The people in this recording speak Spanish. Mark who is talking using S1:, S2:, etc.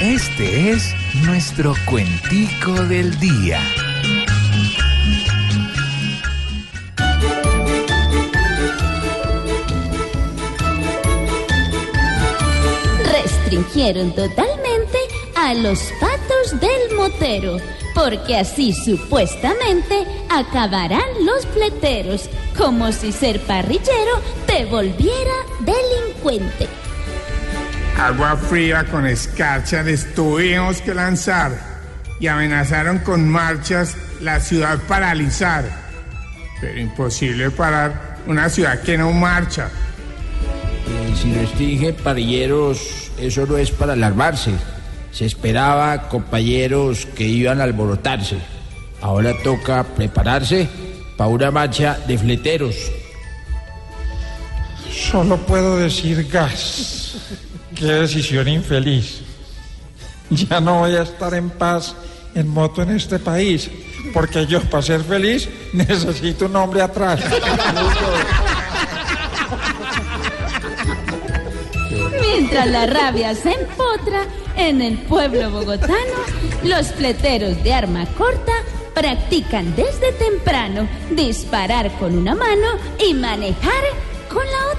S1: Este es nuestro cuentico del día.
S2: Restringieron totalmente a los patos del motero, porque así supuestamente acabarán los fleteros, como si ser parrillero te volviera delincuente.
S3: Agua fría con escarcha les tuvimos que lanzar y amenazaron con marchas la ciudad paralizar. Pero imposible parar una ciudad que no marcha.
S4: Eh, si restringe parrilleros, eso no es para alarmarse. Se esperaba compañeros que iban a alborotarse. Ahora toca prepararse para una marcha de fleteros.
S5: Solo puedo decir gas. Qué decisión infeliz. Ya no voy a estar en paz en moto en este país, porque yo para ser feliz necesito un hombre atrás.
S2: Mientras la rabia se empotra en el pueblo bogotano, los fleteros de arma corta practican desde temprano disparar con una mano y manejar con la otra.